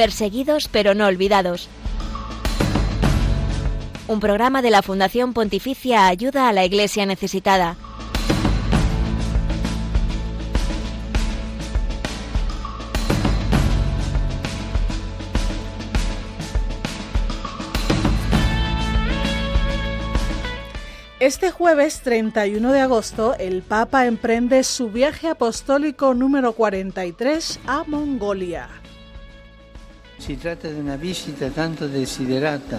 Perseguidos pero no olvidados. Un programa de la Fundación Pontificia Ayuda a la Iglesia Necesitada. Este jueves 31 de agosto, el Papa emprende su viaje apostólico número 43 a Mongolia. Se trata de una visita tanto desiderata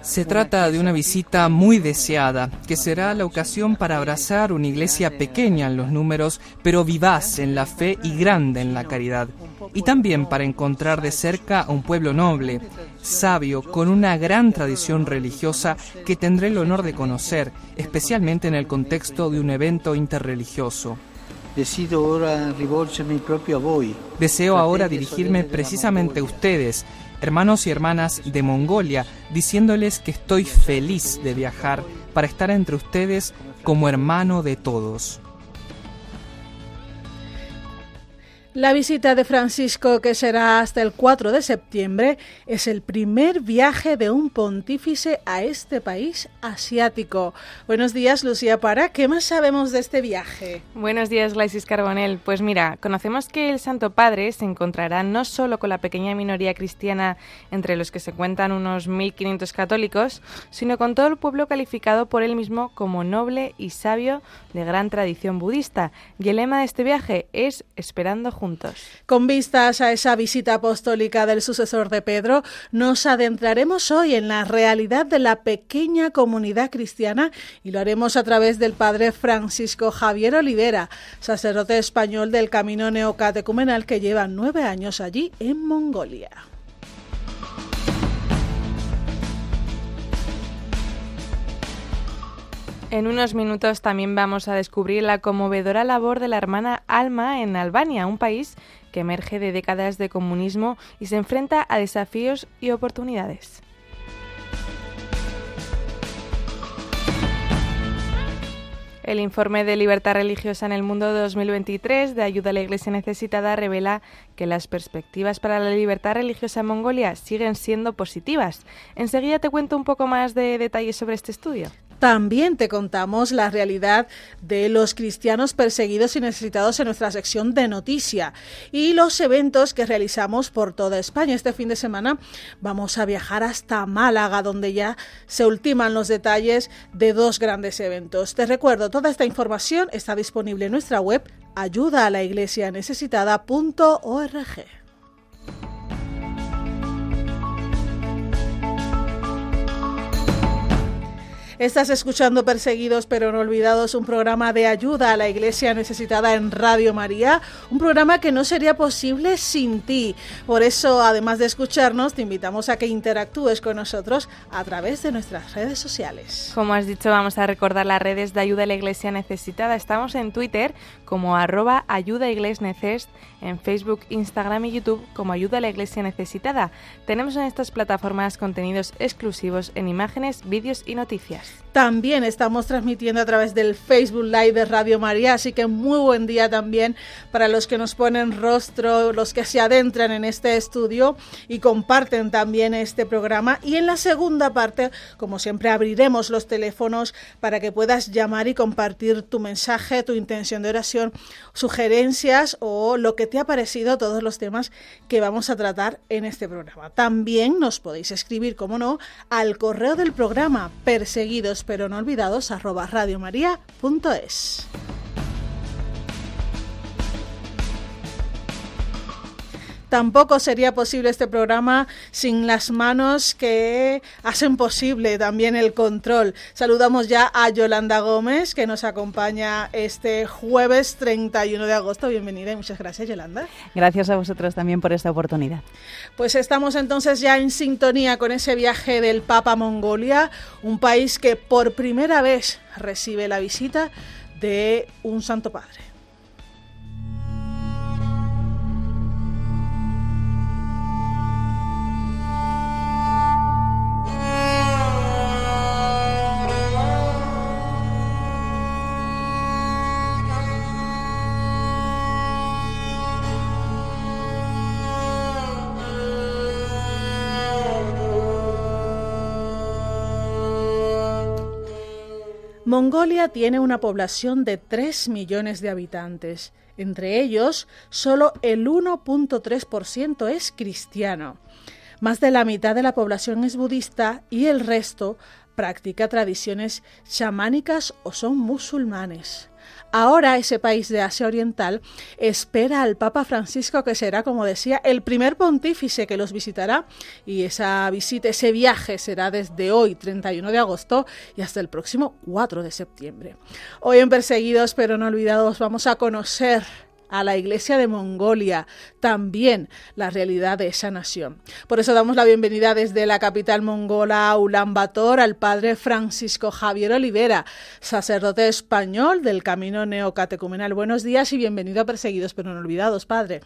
se trata de una visita muy deseada, que será la ocasión para abrazar una iglesia pequeña en los números, pero vivaz en la fe y grande en la caridad. Y también para encontrar de cerca a un pueblo noble, sabio, con una gran tradición religiosa que tendré el honor de conocer, especialmente en el contexto de un evento interreligioso. Deseo ahora dirigirme precisamente a ustedes, hermanos y hermanas de Mongolia, diciéndoles que estoy feliz de viajar para estar entre ustedes como hermano de todos. La visita de Francisco, que será hasta el 4 de septiembre, es el primer viaje de un pontífice a este país asiático. Buenos días, Lucía Para. ¿Qué más sabemos de este viaje? Buenos días, Glaisis Carbonel. Pues mira, conocemos que el Santo Padre se encontrará no solo con la pequeña minoría cristiana entre los que se cuentan unos 1.500 católicos, sino con todo el pueblo calificado por él mismo como noble y sabio de gran tradición budista. Y el lema de este viaje es Esperando juntos con vistas a esa visita apostólica del sucesor de Pedro, nos adentraremos hoy en la realidad de la pequeña comunidad cristiana y lo haremos a través del padre Francisco Javier Olivera, sacerdote español del Camino Neocatecumenal que lleva nueve años allí en Mongolia. En unos minutos también vamos a descubrir la conmovedora labor de la hermana Alma en Albania, un país que emerge de décadas de comunismo y se enfrenta a desafíos y oportunidades. El informe de libertad religiosa en el mundo de 2023 de Ayuda a la Iglesia Necesitada revela que las perspectivas para la libertad religiosa en Mongolia siguen siendo positivas. Enseguida te cuento un poco más de detalles sobre este estudio. También te contamos la realidad de los cristianos perseguidos y necesitados en nuestra sección de noticia y los eventos que realizamos por toda España. Este fin de semana vamos a viajar hasta Málaga, donde ya se ultiman los detalles de dos grandes eventos. Te recuerdo, toda esta información está disponible en nuestra web ayuda necesitada.org. Estás escuchando Perseguidos pero no olvidados, un programa de ayuda a la iglesia necesitada en Radio María, un programa que no sería posible sin ti. Por eso, además de escucharnos, te invitamos a que interactúes con nosotros a través de nuestras redes sociales. Como has dicho, vamos a recordar las redes de ayuda a la iglesia necesitada. Estamos en Twitter como arroba ayuda en Facebook, Instagram y YouTube como ayuda a la iglesia necesitada. Tenemos en estas plataformas contenidos exclusivos en imágenes, vídeos y noticias. También estamos transmitiendo a través del Facebook Live de Radio María, así que muy buen día también para los que nos ponen rostro, los que se adentran en este estudio y comparten también este programa. Y en la segunda parte, como siempre, abriremos los teléfonos para que puedas llamar y compartir tu mensaje, tu intención de oración, sugerencias o lo que te ha parecido todos los temas que vamos a tratar en este programa. También nos podéis escribir, como no, al correo del programa perseguir pero no olvidados arroba radiomaria.es. Tampoco sería posible este programa sin las manos que hacen posible también el control. Saludamos ya a Yolanda Gómez, que nos acompaña este jueves 31 de agosto. Bienvenida y muchas gracias, Yolanda. Gracias a vosotros también por esta oportunidad. Pues estamos entonces ya en sintonía con ese viaje del Papa a Mongolia, un país que por primera vez recibe la visita de un Santo Padre. Mongolia tiene una población de 3 millones de habitantes. Entre ellos, solo el 1.3% es cristiano. Más de la mitad de la población es budista y el resto practica tradiciones chamánicas o son musulmanes. Ahora ese país de Asia Oriental espera al Papa Francisco, que será, como decía, el primer pontífice que los visitará. Y esa visita, ese viaje será desde hoy, 31 de agosto, y hasta el próximo 4 de septiembre. Hoy en Perseguidos pero no olvidados vamos a conocer a la Iglesia de Mongolia, también la realidad de esa nación. Por eso damos la bienvenida desde la capital mongola Ulan Bator al padre Francisco Javier Olivera, sacerdote español del Camino Neocatecumenal. Buenos días y bienvenido a Perseguidos pero no olvidados, padre.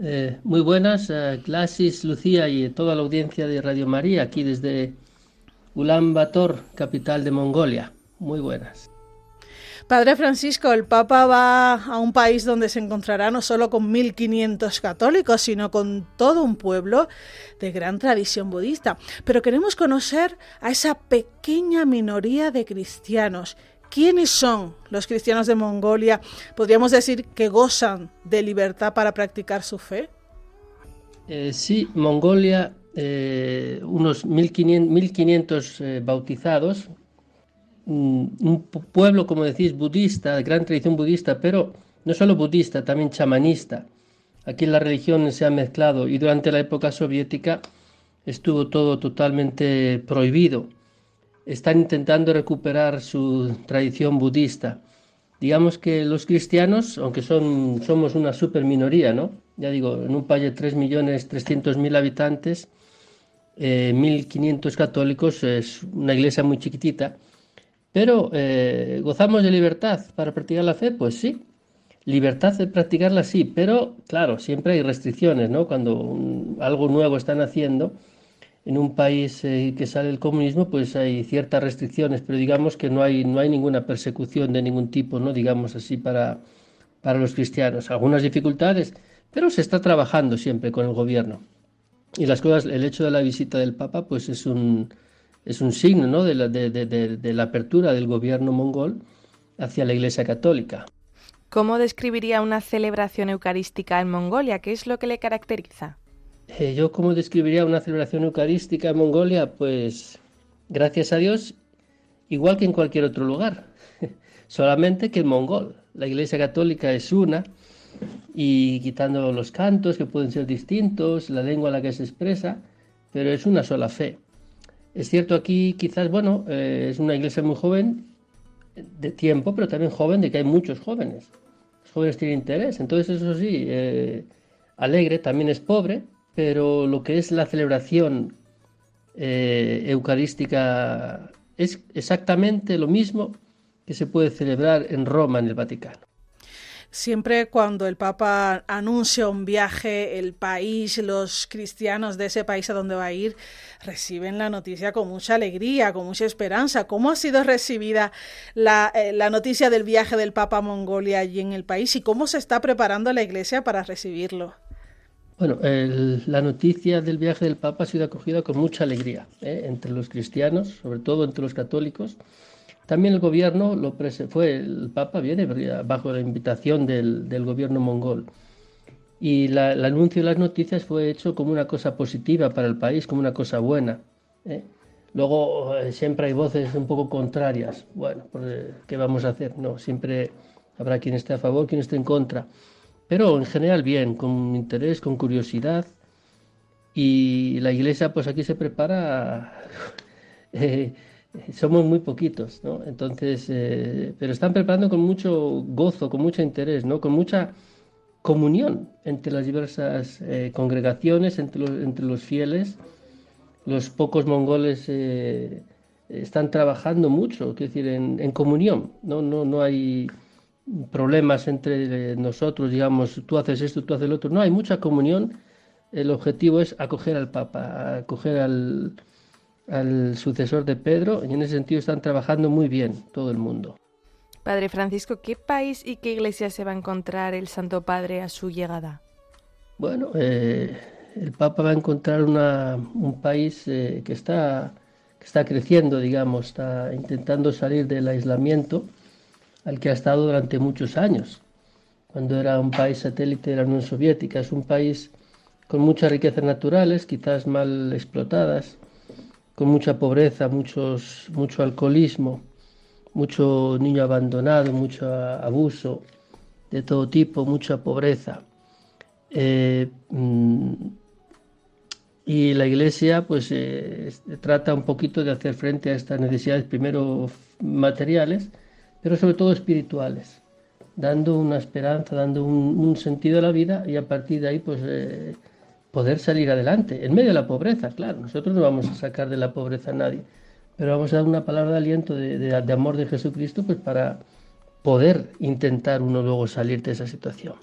Eh, muy buenas, eh, Glasis, Lucía y toda la audiencia de Radio María, aquí desde Ulan Bator, capital de Mongolia. Muy buenas. Padre Francisco, el Papa va a un país donde se encontrará no solo con 1.500 católicos, sino con todo un pueblo de gran tradición budista. Pero queremos conocer a esa pequeña minoría de cristianos. ¿Quiénes son los cristianos de Mongolia? ¿Podríamos decir que gozan de libertad para practicar su fe? Eh, sí, Mongolia, eh, unos 1.500 eh, bautizados, un pueblo, como decís, budista, de gran tradición budista, pero no solo budista, también chamanista. Aquí la religión se ha mezclado y durante la época soviética estuvo todo totalmente prohibido. Están intentando recuperar su tradición budista. Digamos que los cristianos, aunque son, somos una super minoría, ¿no? Ya digo, en un país de 3.300.000 habitantes, 1.500 eh, católicos, es una iglesia muy chiquitita, pero, eh, ¿gozamos de libertad para practicar la fe? Pues sí. Libertad de practicarla sí, pero claro, siempre hay restricciones, ¿no? Cuando algo nuevo están haciendo en un país eh, que sale del comunismo, pues hay ciertas restricciones, pero digamos que no hay, no hay ninguna persecución de ningún tipo, ¿no? Digamos así, para, para los cristianos. Algunas dificultades, pero se está trabajando siempre con el gobierno. Y las cosas, el hecho de la visita del Papa, pues es un, es un signo ¿no? de, la, de, la apertura del gobierno mongol hacia la Iglesia Católica. ¿Cómo describiría una celebración eucarística en Mongolia? ¿Qué es lo que le caracteriza? Eh, yo cómo describiría una celebración eucarística en Mongolia, pues gracias a Dios, igual que en cualquier otro lugar, solamente que en mongol. La Iglesia Católica es una y quitando los cantos que pueden ser distintos, la lengua en la que se expresa, pero es una sola fe. Es cierto aquí quizás, bueno, eh, es una iglesia muy joven de tiempo, pero también joven de que hay muchos jóvenes. Los jóvenes tienen interés, entonces eso sí, eh, alegre, también es pobre, pero lo que es la celebración eh, eucarística es exactamente lo mismo que se puede celebrar en Roma, en el Vaticano. Siempre cuando el Papa anuncia un viaje, el país, los cristianos de ese país a donde va a ir, reciben la noticia con mucha alegría, con mucha esperanza. ¿Cómo ha sido recibida la, eh, noticia del viaje del Papa a Mongolia allí en el país y cómo se está preparando la Iglesia para recibirlo? Bueno, la noticia del viaje del Papa ha sido acogida con mucha alegría ¿eh? entre los cristianos, sobre todo entre los católicos también el gobierno lo fue, el Papa viene bajo la invitación del, gobierno mongol. Y el anuncio de las noticias fue hecho como una cosa positiva para el país, como una cosa buena. ¿eh? Luego eh, siempre hay voces un poco contrarias. Bueno, pues, eh, ¿qué vamos a hacer? No, siempre habrá quien esté a favor, quien esté en contra. Pero en general bien, con interés, con curiosidad. Y la iglesia pues aquí se prepara somos muy poquitos, ¿no? Entonces, eh, pero están preparando con mucho gozo, con mucho interés, ¿no? Con mucha comunión entre las diversas eh, congregaciones, entre los, entre los fieles. Los pocos mongoles eh, están trabajando mucho, quiero decir, en, en, comunión, ¿no? No, no hay problemas entre nosotros, digamos, tú haces esto, tú haces lo otro. No, hay mucha comunión. El objetivo es acoger al Papa, acoger al, al sucesor de Pedro y en ese sentido están trabajando muy bien todo el mundo. Padre Francisco, ¿qué país y qué iglesia se va a encontrar el Santo Padre a su llegada? Bueno, eh, el Papa va a encontrar una, un país eh, que, está, que está creciendo, digamos, está intentando salir del aislamiento al que ha estado durante muchos años, cuando era un país satélite de la Unión Soviética. Es un país con muchas riquezas naturales, quizás mal explotadas, con mucha pobreza, muchos, mucho alcoholismo, mucho niño abandonado, mucho abuso de todo tipo, mucha pobreza. Eh, mm, y la Iglesia pues eh, trata un poquito de hacer frente a estas necesidades primero materiales, pero sobre todo espirituales, dando una esperanza, dando un, sentido a la vida y a partir de ahí pues eh, poder salir adelante, en medio de la pobreza, claro, nosotros no vamos a sacar de la pobreza a nadie, pero vamos a dar una palabra de aliento, de, de amor de Jesucristo, pues para poder intentar uno luego salir de esa situación.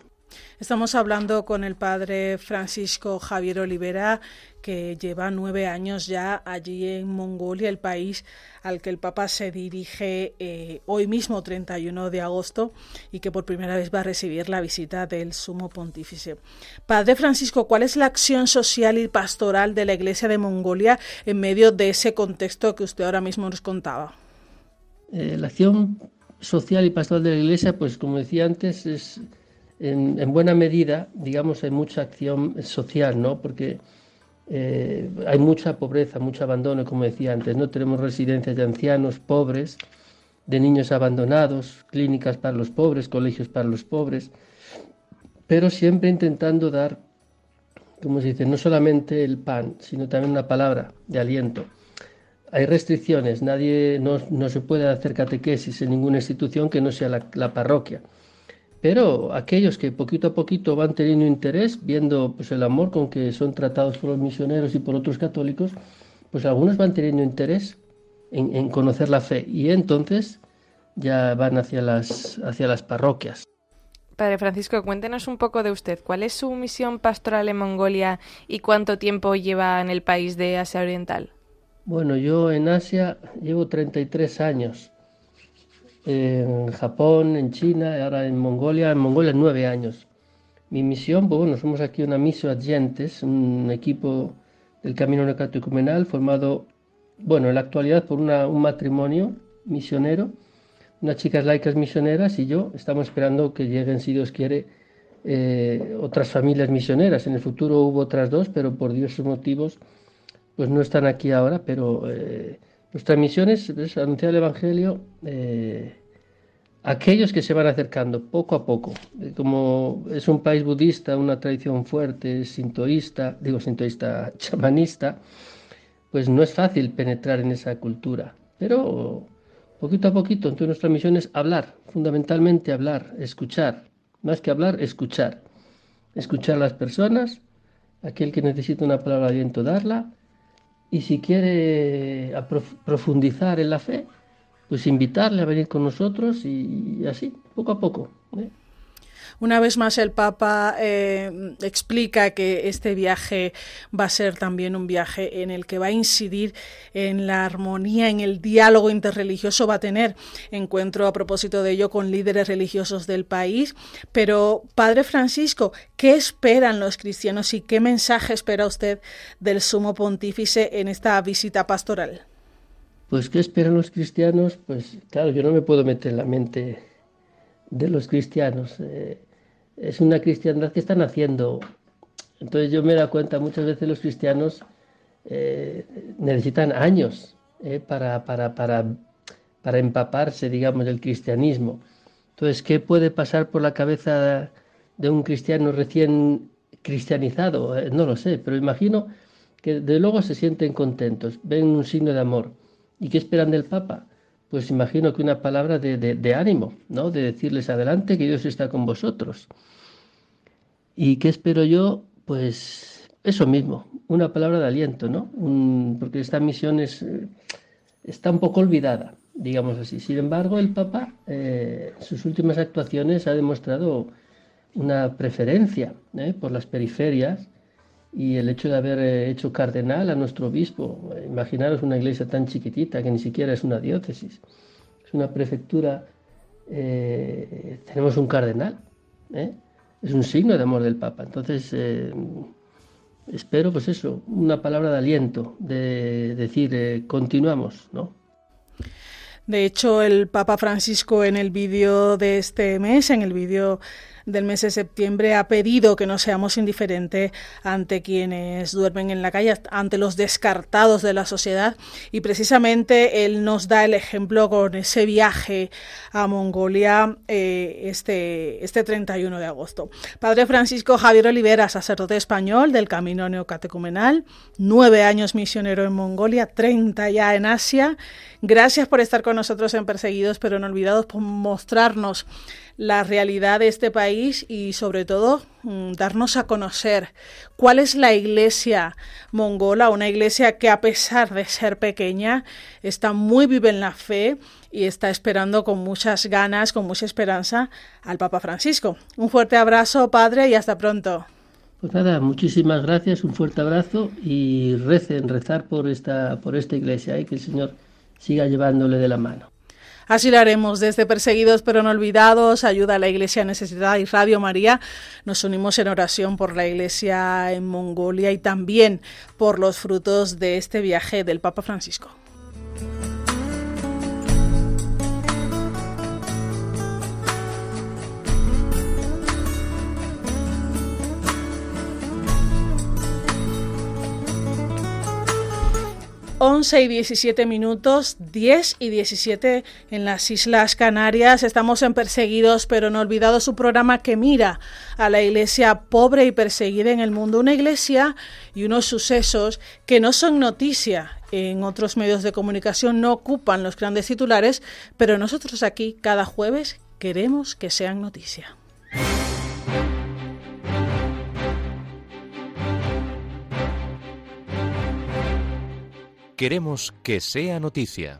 Estamos hablando con el padre Francisco Javier Olivera, que lleva nueve años ya allí en Mongolia, el país al que el Papa se dirige eh, hoy mismo, 31 de agosto, y que por primera vez va a recibir la visita del Sumo Pontífice. Padre Francisco, ¿cuál es la acción social y pastoral de la Iglesia de Mongolia en medio de ese contexto que usted ahora mismo nos contaba? Eh, la acción social y pastoral de la Iglesia, pues como decía antes, es en, buena medida, digamos, hay mucha acción social, ¿no? Porque eh, hay mucha pobreza, mucho abandono, como decía antes, ¿no? Tenemos residencias de ancianos pobres, de niños abandonados, clínicas para los pobres, colegios para los pobres, pero siempre intentando dar, como se dice, no solamente el pan, sino también una palabra de aliento. Hay restricciones, nadie, no, se puede hacer catequesis en ninguna institución que no sea la parroquia pero aquellos que poquito a poquito van teniendo interés, viendo pues, el amor con que son tratados por los misioneros y por otros católicos, pues algunos van teniendo interés en, conocer la fe y entonces ya van hacia las, hacia las parroquias. Padre Francisco, cuéntenos un poco de usted. ¿Cuál es su misión pastoral en Mongolia y cuánto tiempo lleva en el país de Asia Oriental? Bueno, yo en Asia llevo 33 años en Japón, en China, ahora en Mongolia, en Mongolia nueve años. Mi misión, pues bueno, somos aquí una misión Adyentes, un equipo del Camino Necatecumenal formado, bueno, en la actualidad por un matrimonio misionero, unas chicas laicas misioneras y yo. Estamos esperando que lleguen, si Dios quiere, eh, otras familias misioneras. En el futuro hubo otras dos, pero por diversos motivos, pues no están aquí ahora, pero... Eh, nuestra misión es, anunciar el Evangelio eh, a aquellos que se van acercando poco a poco. Eh, como es un país budista, una tradición fuerte, sintoísta, digo sintoísta, chamanista, pues no es fácil penetrar en esa cultura. Pero poquito a poquito, entonces nuestra misión es hablar, fundamentalmente hablar, escuchar. Más que hablar, escuchar. Escuchar a las personas, aquel que necesita una palabra de aliento, darla y si quiere profundizar en la fe, pues invitarle a venir con nosotros y, así, poco a poco. ¿eh? Una vez más el Papa eh, explica que este viaje va a ser también un viaje en el que va a incidir en la armonía, en el diálogo interreligioso, va a tener encuentro a propósito de ello con líderes religiosos del país. Pero, Padre Francisco, ¿qué esperan los cristianos y qué mensaje espera usted del sumo pontífice en esta visita pastoral? Pues, ¿qué esperan los cristianos? Pues, claro, yo no me puedo meter en la mente de los cristianos. Eh, es una cristiandad que están haciendo. Entonces yo me dado cuenta, muchas veces los cristianos eh, necesitan años eh, para, para, para, para, empaparse, digamos, del cristianismo. Entonces, ¿qué puede pasar por la cabeza de un cristiano recién cristianizado? No lo sé, pero imagino que de luego se sienten contentos, ven un signo de amor. ¿Y qué esperan del Papa? Pues imagino que una palabra de, ánimo, ¿no? De decirles adelante que Dios está con vosotros. ¿Y qué espero yo? Pues eso mismo, una palabra de aliento, ¿no? porque esta misión es, eh, está un poco olvidada, digamos así. Sin embargo, el Papa, eh, en sus últimas actuaciones, ha demostrado una preferencia ¿eh? por las periferias y el hecho de haber hecho cardenal a nuestro obispo. Imaginaros una iglesia tan chiquitita que ni siquiera es una diócesis, es una prefectura. tenemos un cardenal. ¿eh? es un signo de amor del Papa. Entonces, eh, espero, pues eso, una palabra de aliento, de decir, eh, continuamos, ¿no? De hecho, el Papa Francisco en el vídeo de este mes, en el vídeo del mes de septiembre ha pedido que no seamos indiferentes ante quienes duermen en la calle, ante los descartados de la sociedad y precisamente él nos da el ejemplo con ese viaje a Mongolia eh, este, este 31 de agosto. Padre Francisco Javier Olivera, sacerdote español del Camino Neocatecumenal, nueve años misionero en Mongolia, 30 ya en Asia. Gracias por estar con nosotros en Perseguidos pero no olvidados, por mostrarnos la realidad de este país y sobre todo mm, darnos a conocer cuál es la iglesia mongola, una iglesia que a pesar de ser pequeña está muy viva en la fe y está esperando con muchas ganas, con mucha esperanza al Papa Francisco. Un fuerte abrazo, Padre, y hasta pronto. Pues nada, muchísimas gracias, un fuerte abrazo y recen, rezar por esta, por esta iglesia y que el Señor siga llevándole de la mano. Así lo haremos desde Perseguidos pero no olvidados, ayuda a la Iglesia Necesitada y Radio María. Nos unimos en oración por la Iglesia en Mongolia y también por los frutos de este viaje del Papa Francisco. 11 y 17 minutos, 10 y 17 en las Islas Canarias. Estamos en Perseguidos pero no olvidados, su programa que mira a la iglesia pobre y perseguida en el mundo. Una iglesia y unos sucesos que no son noticia en otros medios de comunicación, no ocupan los grandes titulares, pero nosotros aquí cada jueves queremos que sean noticia. Queremos que sea noticia.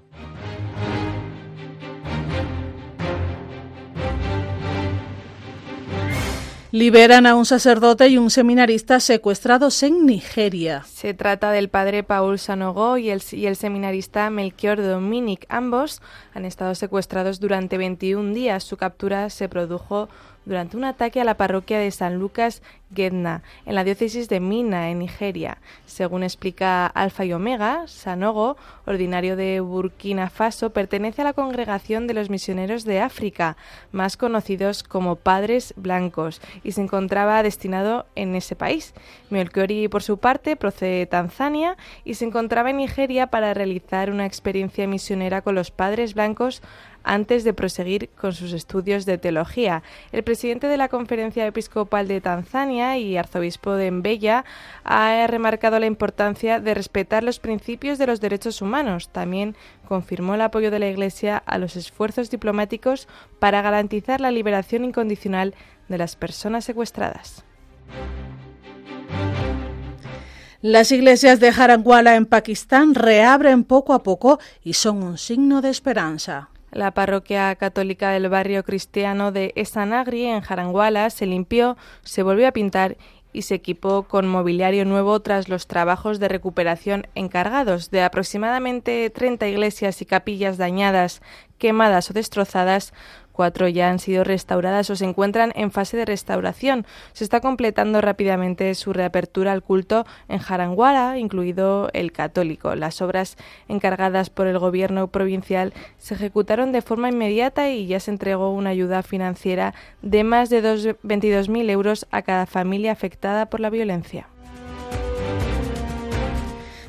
Liberan a un sacerdote y un seminarista secuestrados en Nigeria. Se trata del padre Paul Sanogo y el, y el seminarista Melchior Dominic. Ambos han estado secuestrados durante 21 días. Su captura se produjo durante un ataque a la parroquia de San Lucas Gedna, en la diócesis de Mina, en Nigeria. Según explica Alfa y Omega, Sanogo, ordinario de Burkina Faso, pertenece a la congregación de los misioneros de África, más conocidos como Padres Blancos, y se encontraba destinado en ese país. Melchiori, por su parte, procede de Tanzania y se encontraba en Nigeria para realizar una experiencia misionera con los Padres Blancos antes de proseguir con sus estudios de teología. El presidente de la Conferencia Episcopal de Tanzania y arzobispo de Mbella ha remarcado la importancia de respetar los principios de los derechos humanos. También confirmó el apoyo de la Iglesia a los esfuerzos diplomáticos para garantizar la liberación incondicional de las personas secuestradas. Las iglesias de Haranguala en Pakistán reabren poco a poco y son un signo de esperanza. La parroquia católica del barrio cristiano de Esanagri, en Jaranguala, se limpió, se volvió a pintar y se equipó con mobiliario nuevo tras los trabajos de recuperación encargados de aproximadamente 30 iglesias y capillas dañadas, quemadas o destrozadas Cuatro ya han sido restauradas o se encuentran en fase de restauración. Se está completando rápidamente su reapertura al culto en Jaranguara, incluido el católico. Las obras encargadas por el gobierno provincial se ejecutaron de forma inmediata y ya se entregó una ayuda financiera de más de 22.000 euros a cada familia afectada por la violencia.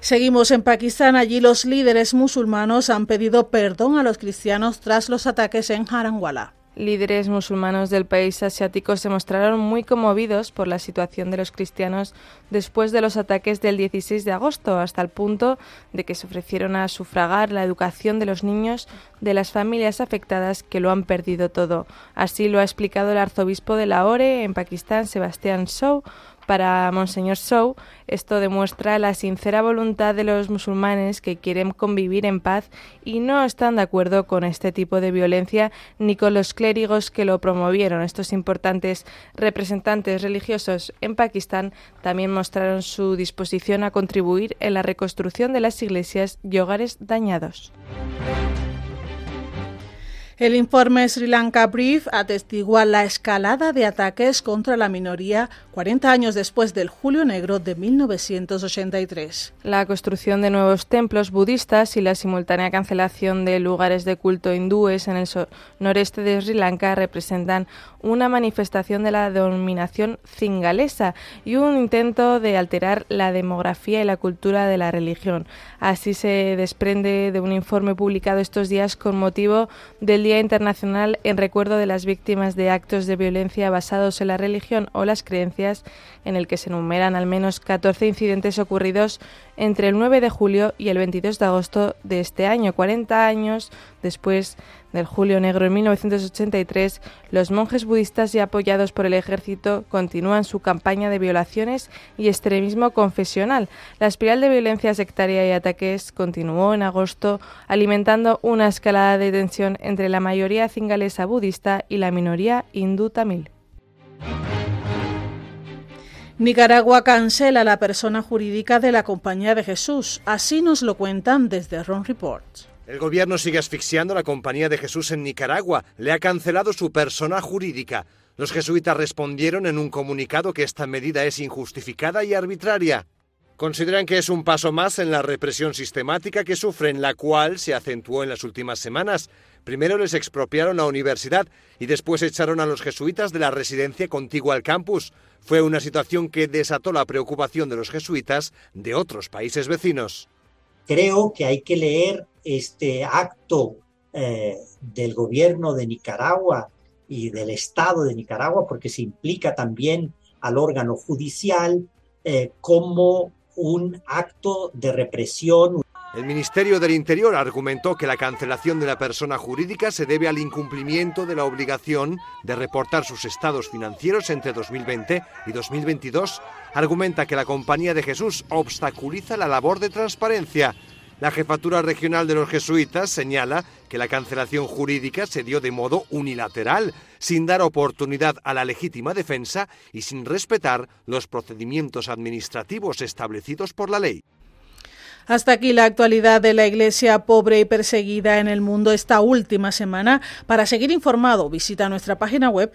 Seguimos en Pakistán. Allí los líderes musulmanos han pedido perdón a los cristianos tras los ataques en Haranguala. Líderes musulmanos del país asiático se mostraron muy conmovidos por la situación de los cristianos después de los ataques del 16 de agosto, hasta el punto de que se ofrecieron a sufragar la educación de los niños de las familias afectadas que lo han perdido todo. Así lo ha explicado el arzobispo de Lahore, en Pakistán, Sebastián Shaw, para Monseñor Sou, esto demuestra la sincera voluntad de los musulmanes que quieren convivir en paz y no están de acuerdo con este tipo de violencia ni con los clérigos que lo promovieron. Estos importantes representantes religiosos en Pakistán también mostraron su disposición a contribuir en la reconstrucción de las iglesias y hogares dañados. El informe Sri Lanka Brief atestigua la escalada de ataques contra la minoría 40 años después del Julio Negro de 1983. La construcción de nuevos templos budistas y la simultánea cancelación de lugares de culto hindúes en el noreste de Sri Lanka representan una manifestación de la dominación cingalesa y un intento de alterar la demografía y la cultura de la religión. Así se desprende de un informe publicado estos días con motivo del Internacional en recuerdo de las víctimas de actos de violencia basados en la religión o las creencias, en el que se enumeran al menos 14 incidentes ocurridos entre el 9 de julio y el 22 de agosto de este año, 40 años después del Julio Negro en 1983, los monjes budistas y apoyados por el ejército continúan su campaña de violaciones y extremismo confesional. La espiral de violencia sectaria y ataques continuó en agosto, alimentando una escalada de tensión entre la mayoría cingalesa budista y la minoría hindú tamil. Nicaragua cancela la persona jurídica de la Compañía de Jesús. Así nos lo cuentan desde Ron Reports. El gobierno sigue asfixiando a la Compañía de Jesús en Nicaragua. Le ha cancelado su persona jurídica. Los jesuitas respondieron en un comunicado que esta medida es injustificada y arbitraria. Consideran que es un paso más en la represión sistemática que sufren, la cual se acentuó en las últimas semanas. Primero les expropiaron la universidad y después echaron a los jesuitas de la residencia contigua al campus. Fue una situación que desató la preocupación de los jesuitas de otros países vecinos. Creo que hay que leer este acto eh, del gobierno de Nicaragua y del Estado de Nicaragua, porque se implica también al órgano judicial eh, como un acto de represión. El Ministerio del Interior argumentó que la cancelación de la persona jurídica se debe al incumplimiento de la obligación de reportar sus estados financieros entre 2020 y 2022. Argumenta que la Compañía de Jesús obstaculiza la labor de transparencia la jefatura regional de los jesuitas señala que la cancelación jurídica se dio de modo unilateral, sin dar oportunidad a la legítima defensa y sin respetar los procedimientos administrativos establecidos por la ley. Hasta aquí la actualidad de la Iglesia pobre y perseguida en el mundo esta última semana. Para seguir informado, visita nuestra página web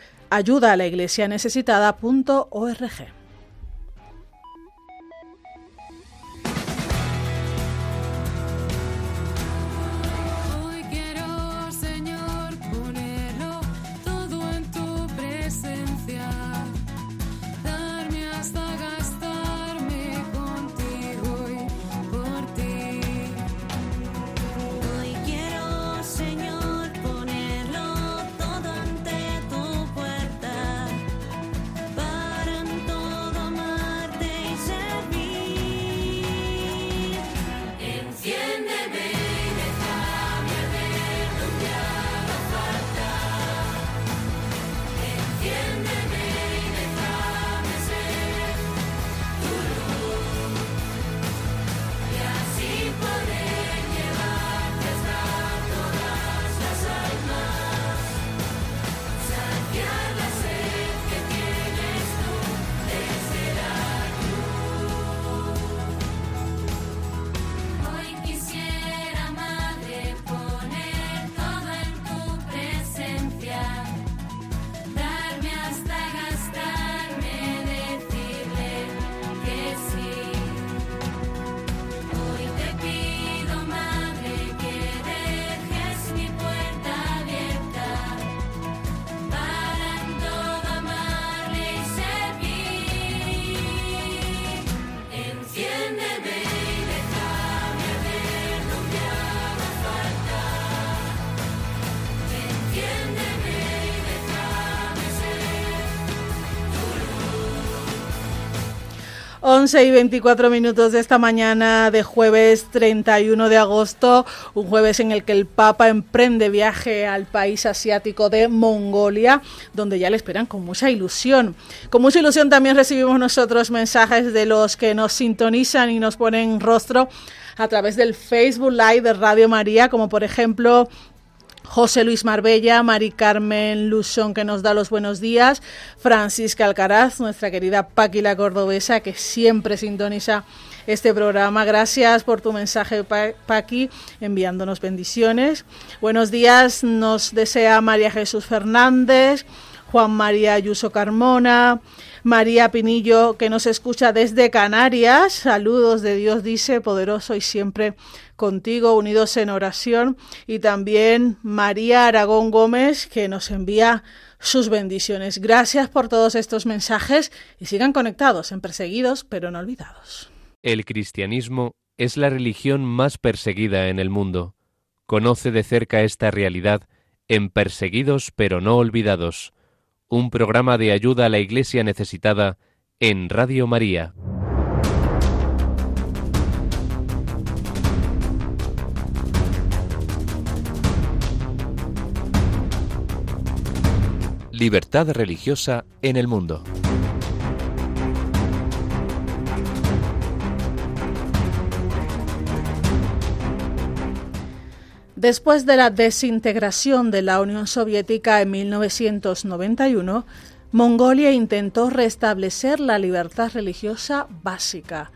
ayudaalaiglesianecesitada.org. y 24 minutos de esta mañana de jueves 31 de agosto, un jueves en el que el Papa emprende viaje al país asiático de Mongolia, donde ya le esperan con mucha ilusión. Con mucha ilusión también recibimos nosotros mensajes de los que nos sintonizan y nos ponen rostro a través del Facebook Live de Radio María, como por ejemplo José Luis Marbella, Mari Carmen Luzón que nos da los buenos días, Francisca Alcaraz, nuestra querida Paqui la Cordobesa que siempre sintoniza este programa. Gracias por tu mensaje, Paqui, enviándonos bendiciones. Buenos días, nos desea María Jesús Fernández, Juan María Ayuso Carmona, María Pinillo, que nos escucha desde Canarias. Saludos de Dios, dice, poderoso y siempre contigo, unidos en oración. Y también María Aragón Gómez, que nos envía sus bendiciones. Gracias por todos estos mensajes y sigan conectados en Perseguidos pero no olvidados. El cristianismo es la religión más perseguida en el mundo. Conoce de cerca esta realidad en Perseguidos pero no olvidados, un programa de ayuda a la Iglesia necesitada en Radio María. Libertad religiosa en el mundo. Después de la desintegración de la Unión Soviética en 1991, Mongolia intentó restablecer la libertad religiosa básica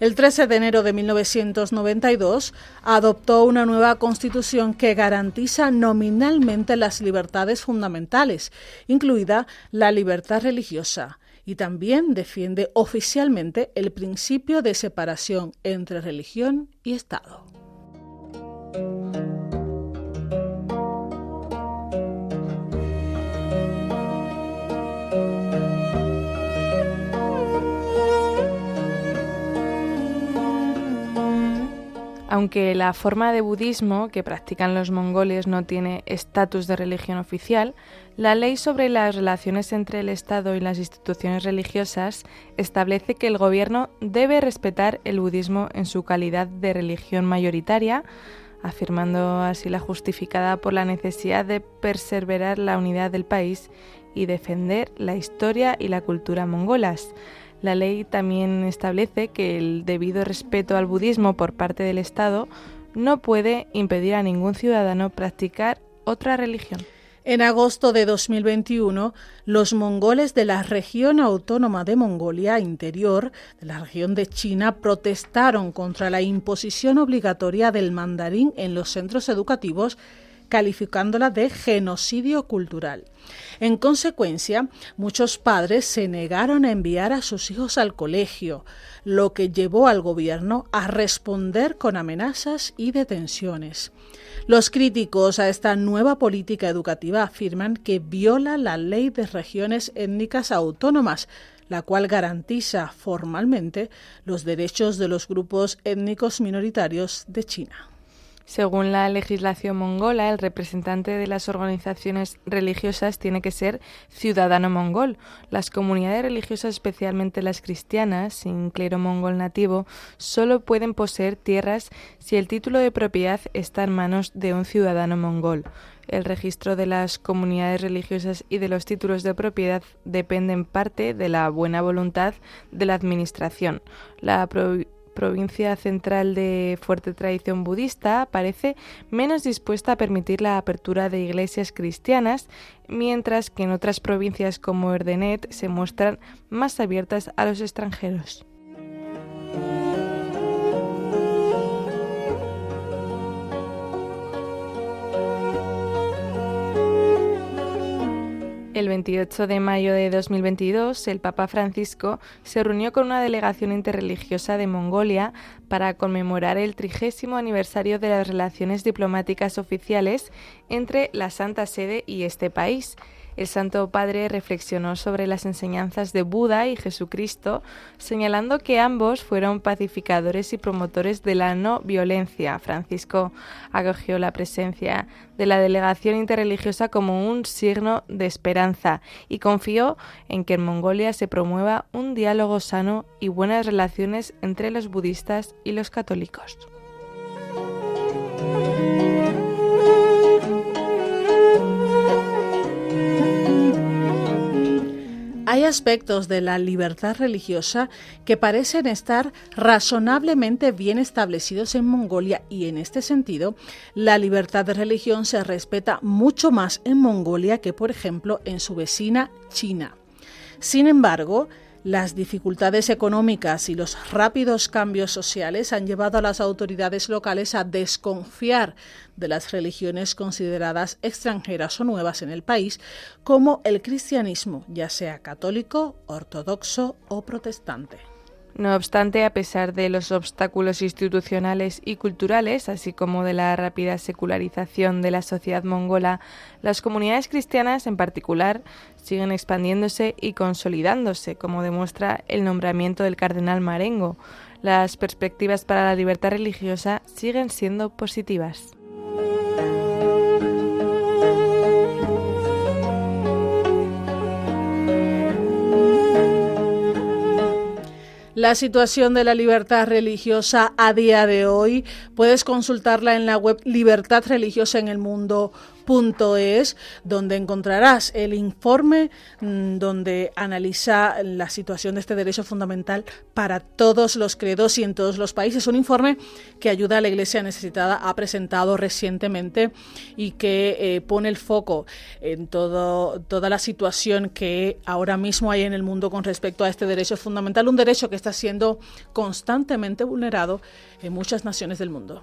el 13 de enero de 1992 adoptó una nueva constitución que garantiza nominalmente las libertades fundamentales, incluida la libertad religiosa, y también defiende oficialmente el principio de separación entre religión y Estado. Aunque la forma de budismo que practican los mongoles no tiene estatus de religión oficial, la ley sobre las relaciones entre el Estado y las instituciones religiosas establece que el gobierno debe respetar el budismo en su calidad de religión mayoritaria, afirmando así la justificada por la necesidad de perseverar la unidad del país y defender la historia y la cultura mongolas. La ley también establece que el debido respeto al budismo por parte del Estado no puede impedir a ningún ciudadano practicar otra religión. En agosto de 2021, los mongoles de la región autónoma de Mongolia Interior, de la región de China, protestaron contra la imposición obligatoria del mandarín en los centros educativos calificándola de genocidio cultural. En consecuencia, muchos padres se negaron a enviar a sus hijos al colegio, lo que llevó al gobierno a responder con amenazas y detenciones. Los críticos a esta nueva política educativa afirman que viola la ley de regiones étnicas autónomas, la cual garantiza formalmente los derechos de los grupos étnicos minoritarios de China. Según la legislación mongola, el representante de las organizaciones religiosas tiene que ser ciudadano mongol. Las comunidades religiosas, especialmente las cristianas, sin clero mongol nativo, solo pueden poseer tierras si el título de propiedad está en manos de un ciudadano mongol. El registro de las comunidades religiosas y de los títulos de propiedad dependen parte de la buena voluntad de la Administración. La provincia central de fuerte tradición budista parece menos dispuesta a permitir la apertura de iglesias cristianas, mientras que en otras provincias como Erdenet se muestran más abiertas a los extranjeros. El 28 de mayo de 2022, el Papa Francisco se reunió con una delegación interreligiosa de Mongolia para conmemorar el trigésimo aniversario de las relaciones diplomáticas oficiales entre la Santa Sede y este país. El Santo Padre reflexionó sobre las enseñanzas de Buda y Jesucristo, señalando que ambos fueron pacificadores y promotores de la no violencia. Francisco acogió la presencia de la delegación interreligiosa como un signo de esperanza y confió en que en Mongolia se promueva un diálogo sano y buenas relaciones entre los budistas y los católicos. Hay aspectos de la libertad religiosa que parecen estar razonablemente bien establecidos en Mongolia y en este sentido la libertad de religión se respeta mucho más en Mongolia que por ejemplo en su vecina China. Sin embargo, Las dificultades económicas y los rápidos cambios sociales han llevado a las autoridades locales a desconfiar de las religiones consideradas extranjeras o nuevas en el país, como el cristianismo, ya sea católico, ortodoxo o protestante. No obstante, a pesar de los obstáculos institucionales y culturales, así como de la rápida secularización de la sociedad mongola, las comunidades cristianas en particular siguen expandiéndose y consolidándose, como demuestra el nombramiento del cardenal Marengo. Las perspectivas para la libertad religiosa siguen siendo positivas. La situación de la libertad religiosa a día de hoy. Puedes consultarla en la web Libertad Religiosa en el Mundo es donde encontrarás el informe mm, donde analiza la situación de este derecho fundamental para todos los credos y en todos los países. Un informe que ayuda a la Iglesia necesitada ha presentado recientemente y que eh, pone el foco en toda la situación que ahora mismo hay en el mundo con respecto a este derecho fundamental, un derecho que está siendo constantemente vulnerado en muchas naciones del mundo.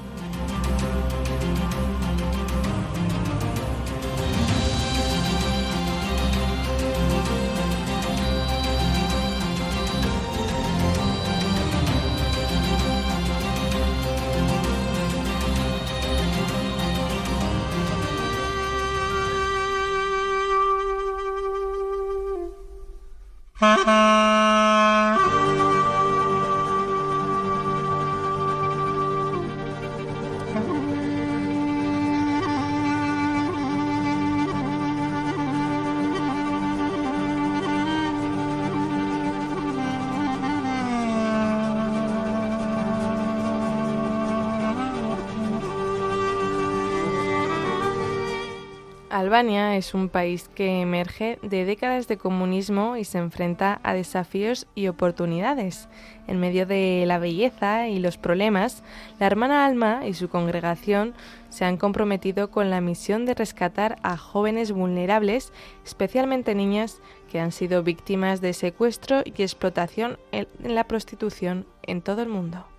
Es un país que emerge de décadas de comunismo y se enfrenta a desafíos y oportunidades. En medio de la belleza y los problemas, la hermana Alma y su congregación se han comprometido con la misión de rescatar a jóvenes vulnerables, especialmente niñas que han sido víctimas de secuestro y explotación en la prostitución en todo el mundo.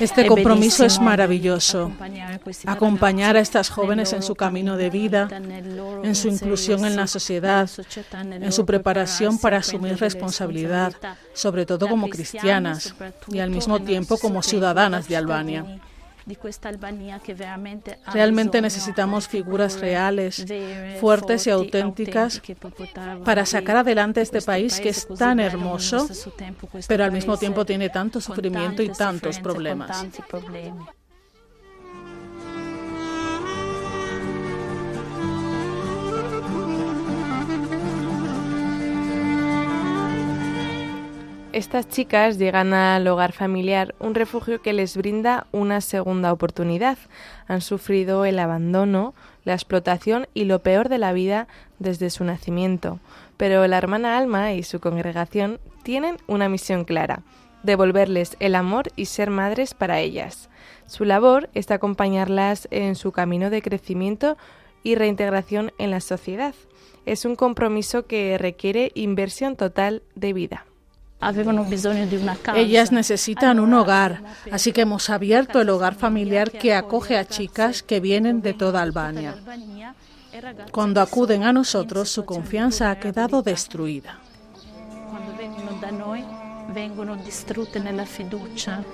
Este compromiso es maravilloso. Acompañar a estas jóvenes en su camino de vida, en su inclusión en la sociedad, en su preparación para asumir responsabilidad, sobre todo como cristianas y al mismo tiempo como ciudadanas de Albania. Realmente necesitamos figuras reales, fuertes y auténticas para sacar adelante este país que es tan hermoso, pero al mismo tiempo tiene tanto sufrimiento y tantos problemas. Estas chicas llegan al hogar familiar, un refugio que les brinda una segunda oportunidad. Han sufrido el abandono, la explotación y lo peor de la vida desde su nacimiento. Pero la hermana Alma y su congregación tienen una misión clara, devolverles el amor y ser madres para ellas. Su labor es acompañarlas en su camino de crecimiento y reintegración en la sociedad. Es un compromiso que requiere inversión total de vida. Ellas necesitan un hogar, así que hemos abierto el hogar familiar que acoge a chicas que vienen de toda Albania. Cuando acuden a nosotros, su confianza ha quedado destruida. Cuando vengono da noi, vengono distrutte nella fiducia.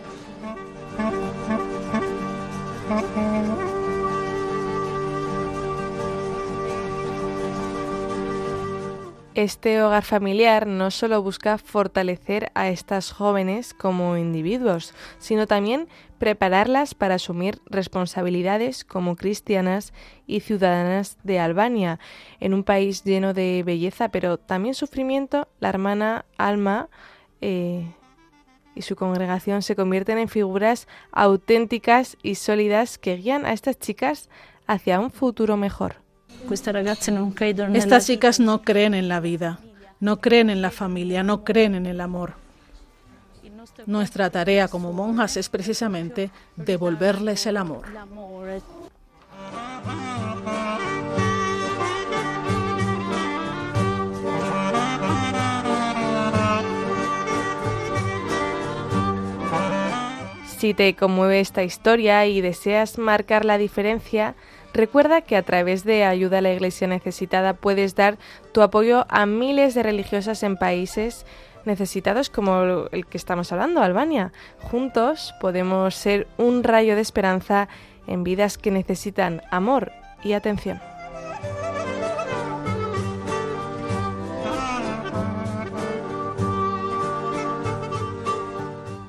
Este hogar familiar no solo busca fortalecer a estas jóvenes como individuos, sino también prepararlas para asumir responsabilidades como cristianas y ciudadanas de Albania, en un país lleno de belleza, pero también sufrimiento. La hermana Alma eh, y su congregación se convierten en figuras auténticas y sólidas que guían a estas chicas hacia un futuro mejor. Estas chicas no creen en la vida, no creen en la familia, no creen en el amor. Nuestra tarea como monjas es precisamente devolverles el amor. Si te conmueve esta historia y deseas marcar la diferencia, recuerda que a través de Ayuda a la Iglesia Necesitada puedes dar tu apoyo a miles de religiosas en países necesitados como el que estamos hablando, Albania. Juntos podemos ser un rayo de esperanza en vidas que necesitan amor y atención.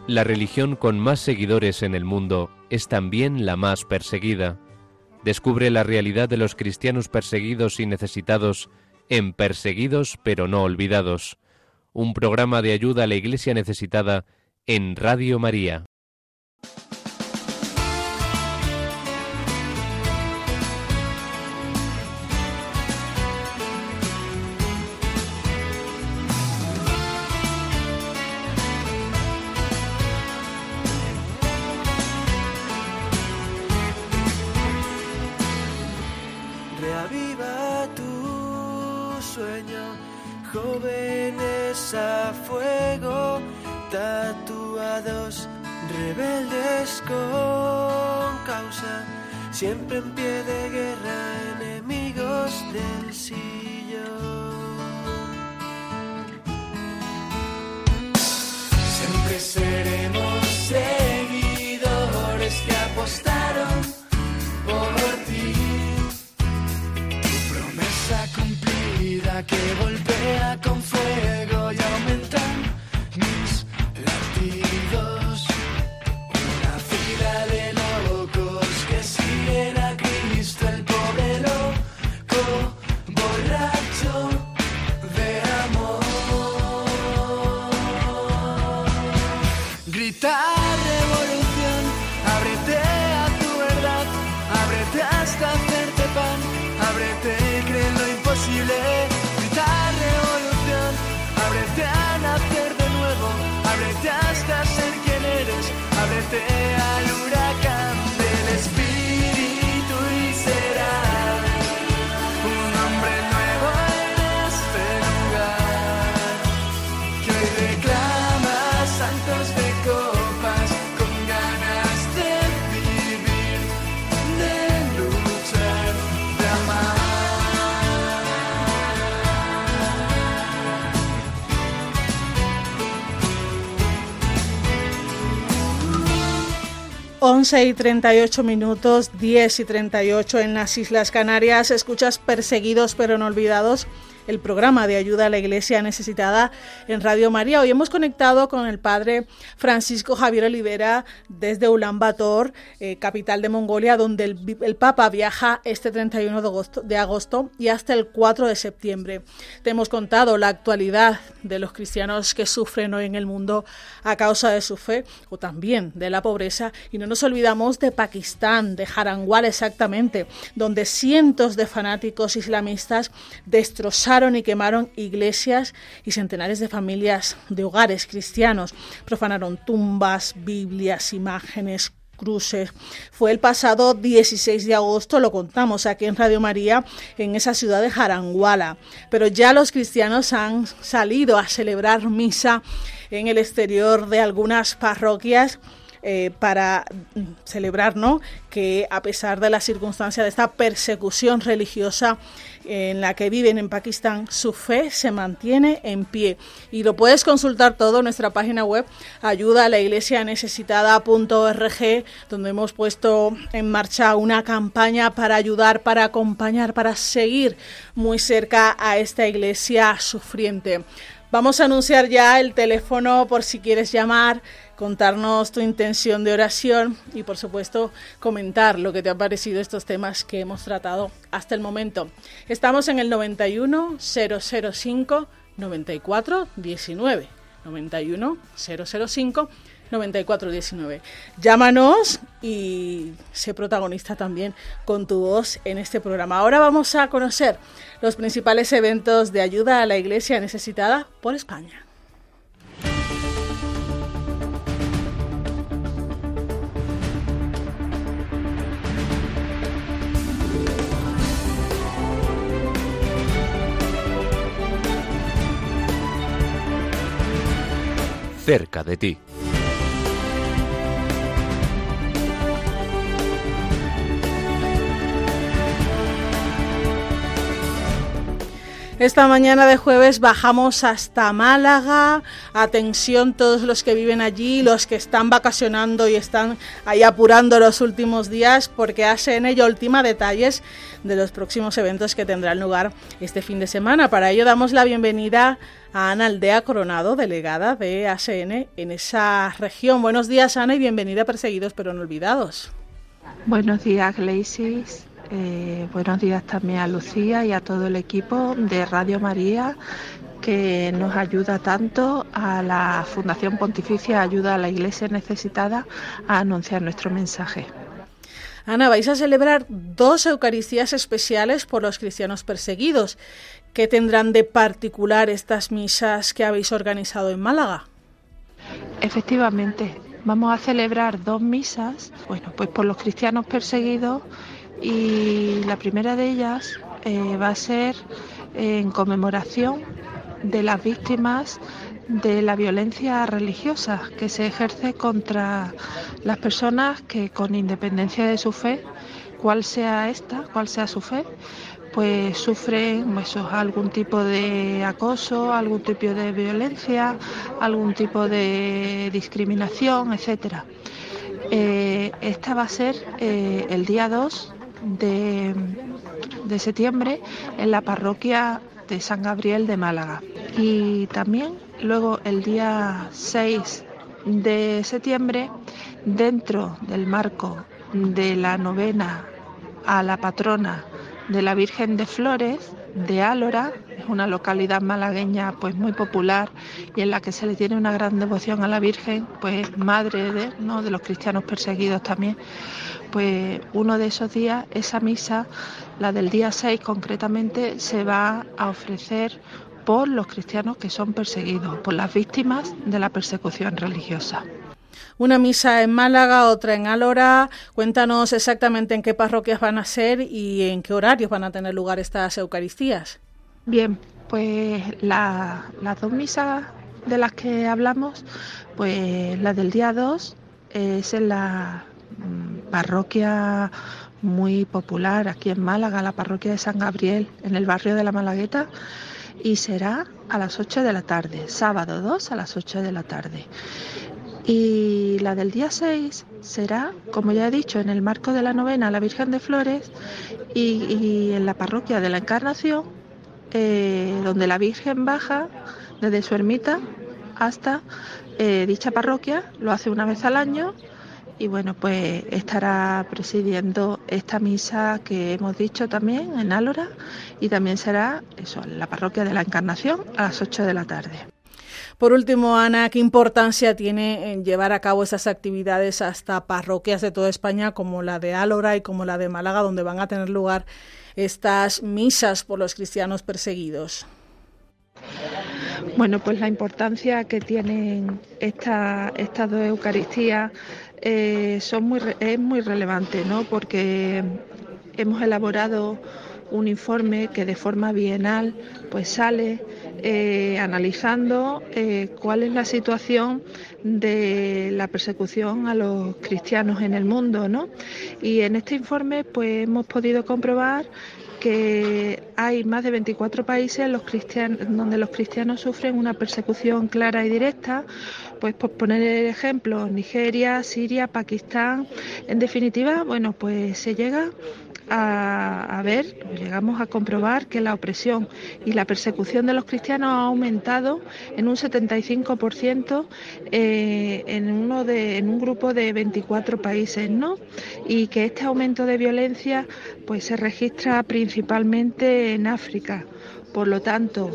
La religión con más seguidores en el mundo es también la más perseguida. Descubre la realidad de los cristianos perseguidos y necesitados en Perseguidos pero no olvidados, un programa de ayuda a la Iglesia necesitada en Radio María. Con causa, siempre en pie de guerra, enemigos del sillón. Siempre seremos everything y 38 minutos, 10 y 38 en las Islas Canarias. Escuchas Perseguidos pero no olvidados el programa de ayuda a la iglesia necesitada en Radio María. Hoy hemos conectado con el padre Francisco Javier Olivera desde Ulaanbaatar, eh, capital de Mongolia, donde el, Papa viaja este 31 de agosto, de agosto y hasta el 4 de septiembre. Te hemos contado la actualidad de los cristianos que sufren hoy en el mundo a causa de su fe o también de la pobreza y no nos olvidamos de Pakistán, de Harangual exactamente, donde cientos de fanáticos islamistas destrozaron y quemaron iglesias y centenares de familias de hogares cristianos. Profanaron tumbas, Biblias, imágenes, cruces. Fue el pasado 16 de agosto, lo contamos aquí en Radio María, en esa ciudad de Jaranguala. Pero ya los cristianos han salido a celebrar misa en el exterior de algunas parroquias. Eh, para celebrar ¿no? que a pesar de la circunstancia de esta persecución religiosa en la que viven en Pakistán, su fe se mantiene en pie. Y lo puedes consultar todo en nuestra página web, ayuda a la iglesia necesitada.org, donde hemos puesto en marcha una campaña para ayudar, para acompañar, para seguir muy cerca a esta iglesia sufriente. Vamos a anunciar ya el teléfono por si quieres llamar contarnos tu intención de oración y por supuesto comentar lo que te han parecido estos temas que hemos tratado hasta el momento. Estamos en el 91 005 94 19. 91 005 9419. Llámanos y sé protagonista también con tu voz en este programa. Ahora vamos a conocer los principales eventos de ayuda a la iglesia necesitada por España. Cerca de ti. Esta mañana de jueves bajamos hasta Málaga. Atención todos los que viven allí, los que están vacacionando y están ahí apurando los últimos días porque ASN ya última detalles de los próximos eventos que tendrán lugar este fin de semana. Para ello damos la bienvenida a Ana Aldea Coronado, delegada de ASN en esa región. Buenos días Ana y bienvenida a Perseguidos pero no olvidados. Buenos días Glacis. Eh, buenos días también a Lucía y a todo el equipo de Radio María que nos ayuda tanto a la Fundación Pontificia Ayuda a la Iglesia Necesitada a anunciar nuestro mensaje. Ana, vais a celebrar dos Eucaristías especiales por los cristianos perseguidos. ¿Qué tendrán de particular estas misas que habéis organizado en Málaga? Efectivamente, vamos a celebrar dos misas, bueno, pues por los cristianos perseguidos y la primera de ellas eh, va a ser en conmemoración de las víctimas de la violencia religiosa que se ejerce contra las personas que con independencia de su fe, cuál sea esta, cuál sea su fe, pues sufren pues, algún tipo de acoso, algún tipo de violencia, algún tipo de discriminación, etcétera. Eh, esta va a ser eh, el día 2 de, de septiembre en la parroquia de San Gabriel de Málaga. Y también luego el día 6 de septiembre, dentro del marco de la novena a la patrona de la Virgen de Flores de Álora, es una localidad malagueña pues muy popular y en la que se le tiene una gran devoción a la Virgen, pues madre de, ¿no? de los cristianos perseguidos también pues uno de esos días, esa misa, la del día 6 concretamente, se va a ofrecer por los cristianos que son perseguidos, por las víctimas de la persecución religiosa. Una misa en Málaga, otra en Álora. Cuéntanos exactamente en qué parroquias van a ser y en qué horarios van a tener lugar estas Eucaristías. Bien, pues las dos misas de las que hablamos, pues la del día 2 es en la Mm, parroquia muy popular aquí en Málaga, la parroquia de San Gabriel, en el barrio de la Malagueta, y será a las 8 de la tarde, sábado 2 a las 8 de la tarde. Y la del día 6 será, como ya he dicho, en el marco de la novena a la Virgen de Flores y, en la parroquia de la Encarnación, eh, donde la Virgen baja desde su ermita hasta eh, dicha parroquia, lo hace una vez al año y bueno, pues estará presidiendo esta misa que hemos dicho también en Álora y también será eso, en la parroquia de la Encarnación a las 8 de la tarde. Por último, Ana, ¿qué importancia tiene en llevar a cabo esas actividades hasta parroquias de toda España como la de Álora y como la de Málaga, donde van a tener lugar estas misas por los cristianos perseguidos? Bueno, pues la importancia que tienen esta, estas dos Eucaristías eh, son muy, es muy relevante, ¿no? porque hemos elaborado un informe que de forma bienal pues sale eh, analizando eh, cuál es la situación de la persecución a los cristianos en el mundo, ¿no? Y en este informe pues hemos podido comprobar que hay más de 24 países los donde los cristianos sufren una persecución clara y directa, pues por poner el ejemplo, Nigeria, Siria, Pakistán, en definitiva, bueno, pues se llega a, ver, llegamos a comprobar que la opresión y la persecución de los cristianos ha aumentado en un 75% eh, en, uno de, en un grupo de 24 países, ¿no? Y que este aumento de violencia pues se registra principalmente en África. Por lo tanto,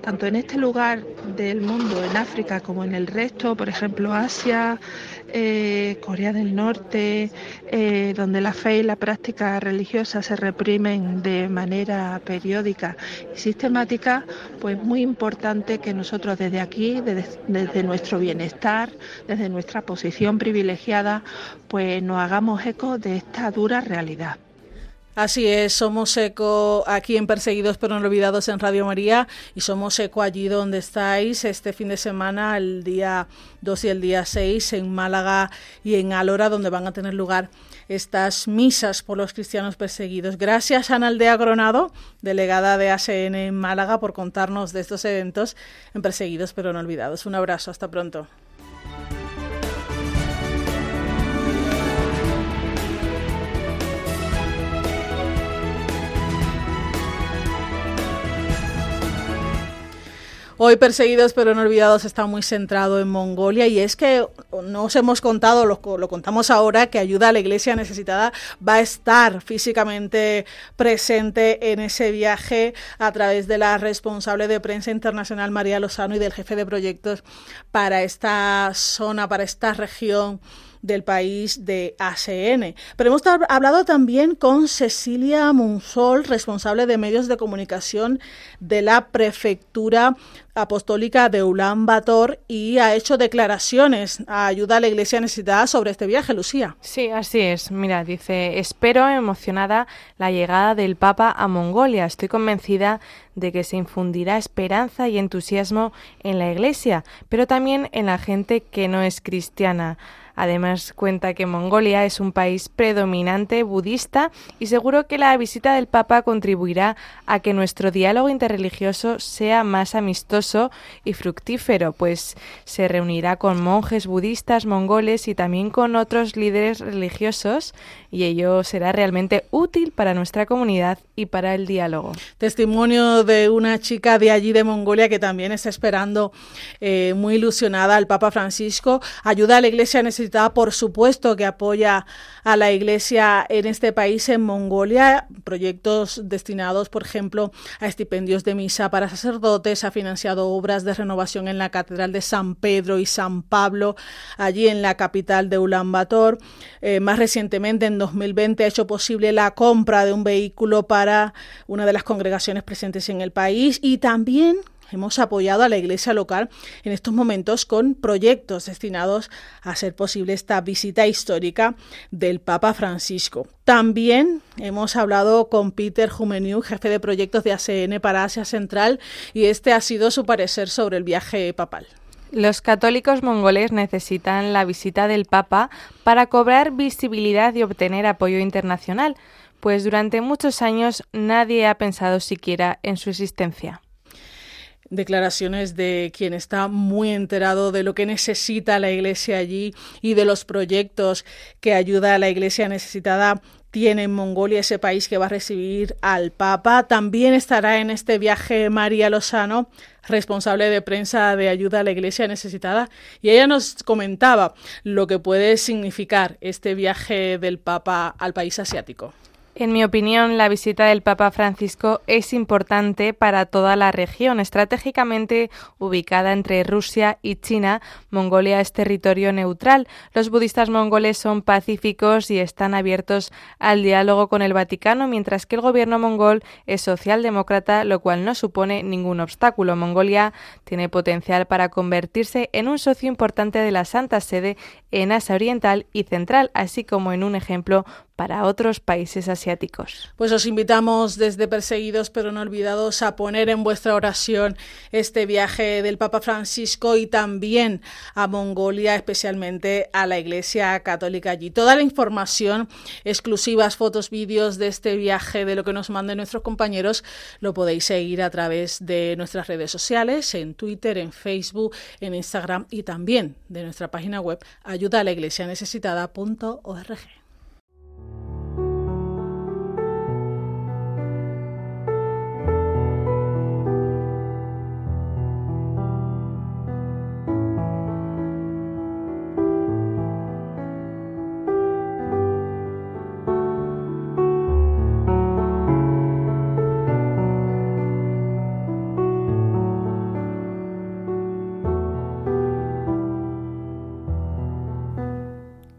tanto en este lugar del mundo, en África, como en el resto, por ejemplo Asia, eh, Corea del Norte, eh, donde la fe y la práctica religiosa se reprimen de manera periódica y sistemática, pues muy importante que nosotros desde aquí, desde, desde nuestro bienestar, desde nuestra posición privilegiada, pues nos hagamos eco de esta dura realidad. Así es, somos eco aquí en Perseguidos pero no olvidados en Radio María y somos eco allí donde estáis este fin de semana, el día 2 y el día 6 en Málaga y en Alora, donde van a tener lugar estas misas por los cristianos perseguidos. Gracias a Ana Aldea Gronado, delegada de ACN en Málaga, por contarnos de estos eventos en Perseguidos pero no olvidados. Un abrazo, hasta pronto. Hoy Perseguidos pero no olvidados está muy centrado en Mongolia. Y es que no os hemos contado, lo, lo, contamos ahora, que ayuda a la iglesia necesitada va a estar físicamente presente en ese viaje a través de la responsable de prensa internacional María Lozano y del jefe de proyectos para esta zona, para esta región del país de ACN. Pero hemos hablado también con Cecilia Munsol, responsable de medios de comunicación de la prefectura apostólica de Ulan Bator y ha hecho declaraciones a ayuda a la iglesia necesitada sobre este viaje, Lucía. Sí, así es. Mira, dice, espero emocionada la llegada del Papa a Mongolia. Estoy convencida de que se infundirá esperanza y entusiasmo en la iglesia, pero también en la gente que no es cristiana. Además, cuenta que Mongolia es un país predominante budista y seguro que la visita del Papa contribuirá a que nuestro diálogo interreligioso sea más amistoso y fructífero, pues se reunirá con monjes budistas mongoles y también con otros líderes religiosos y ello será realmente útil para nuestra comunidad y para el diálogo. Testimonio de una chica de allí de Mongolia que también está esperando eh, muy ilusionada al Papa Francisco. Ayuda a la Iglesia necesitada, por supuesto, que apoya a la Iglesia en este país, en Mongolia. Proyectos destinados, por ejemplo, a estipendios de misa para sacerdotes. Ha financiado obras de renovación en la Catedral de San Pedro y San Pablo, allí en la capital de Ulaanbaatar. Eh, más recientemente, en 2020, ha hecho posible la compra de un vehículo para una de las congregaciones presentes en el país y también hemos apoyado a la iglesia local en estos momentos con proyectos destinados a hacer posible esta visita histórica del Papa Francisco. También hemos hablado con Peter Jumeniu, jefe de proyectos de ACN para Asia Central, y este ha sido su parecer sobre el viaje papal. Los católicos mongoles necesitan la visita del Papa para cobrar visibilidad y obtener apoyo internacional, pues durante muchos años nadie ha pensado siquiera en su existencia declaraciones de quien está muy enterado de lo que necesita la Iglesia allí y de los proyectos que ayuda a la Iglesia necesitada tiene en Mongolia, ese país que va a recibir al Papa. También estará en este viaje María Lozano, responsable de prensa de ayuda a la Iglesia necesitada, y ella nos comentaba lo que puede significar este viaje del Papa al país asiático. En mi opinión, la visita del Papa Francisco es importante para toda la región. Estratégicamente ubicada entre Rusia y China, Mongolia es territorio neutral. Los budistas mongoles son pacíficos y están abiertos al diálogo con el Vaticano, mientras que el gobierno mongol es socialdemócrata, lo cual no supone ningún obstáculo. Mongolia tiene potencial para convertirse en un socio importante de la Santa Sede en Asia Oriental y Central, así como en un ejemplo para otros países asiáticos. Pues os invitamos desde Perseguidos pero no olvidados a poner en vuestra oración este viaje del Papa Francisco y también a Mongolia, especialmente a la Iglesia Católica allí. Toda la información, exclusivas fotos, vídeos de este viaje, de lo que nos manden nuestros compañeros, lo podéis seguir a través de nuestras redes sociales, en Twitter, en Facebook, en Instagram y también de nuestra página web ayuda.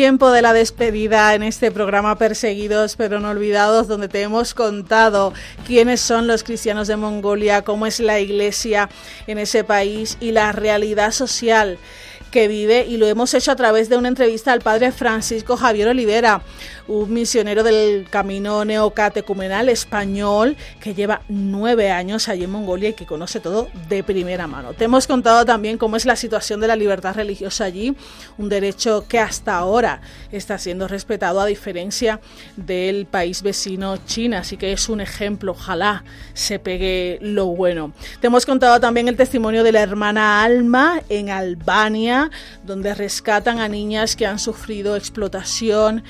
Tiempo de la despedida en este programa Perseguidos pero no olvidados, donde te hemos contado quiénes son los cristianos de Mongolia, cómo es la iglesia en ese país y la realidad social que vive y lo hemos hecho a través de una entrevista al padre Francisco Javier Olivera, un misionero del camino neocatecumenal español que lleva nueve años allí en Mongolia y que conoce todo de primera mano. Te hemos contado también cómo es la situación de la libertad religiosa allí, un derecho que hasta ahora está siendo respetado a diferencia del país vecino China, así que es un ejemplo, ojalá se pegue lo bueno. Te hemos contado también el testimonio de la hermana Alma en Albania, donde rescatan a niñas que han sufrido explotación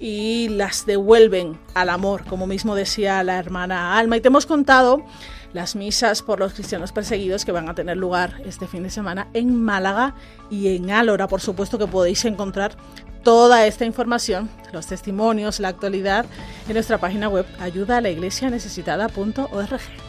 y las devuelven al amor, como mismo decía la hermana Alma. Y te hemos contado las misas por los cristianos perseguidos que van a tener lugar este fin de semana en Málaga y en Álora. Por supuesto que podéis encontrar toda esta información, los testimonios, la actualidad en nuestra página web ayuda a la iglesia necesitada.org.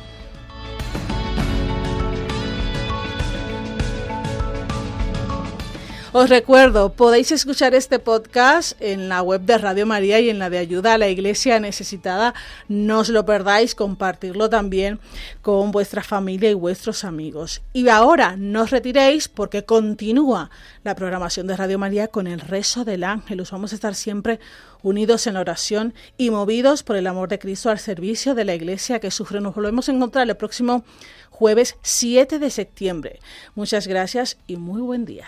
Os recuerdo, podéis escuchar este podcast en la web de Radio María y en la de Ayuda a la Iglesia Necesitada. No os lo perdáis, compartirlo también con vuestra familia y vuestros amigos. Y ahora no os retiréis porque continúa la programación de Radio María con el rezo del ángel. Os vamos a estar siempre unidos en la oración y movidos por el amor de Cristo al servicio de la Iglesia que sufre. Nos volvemos a encontrar el próximo jueves 7 de septiembre. Muchas gracias y muy buen día.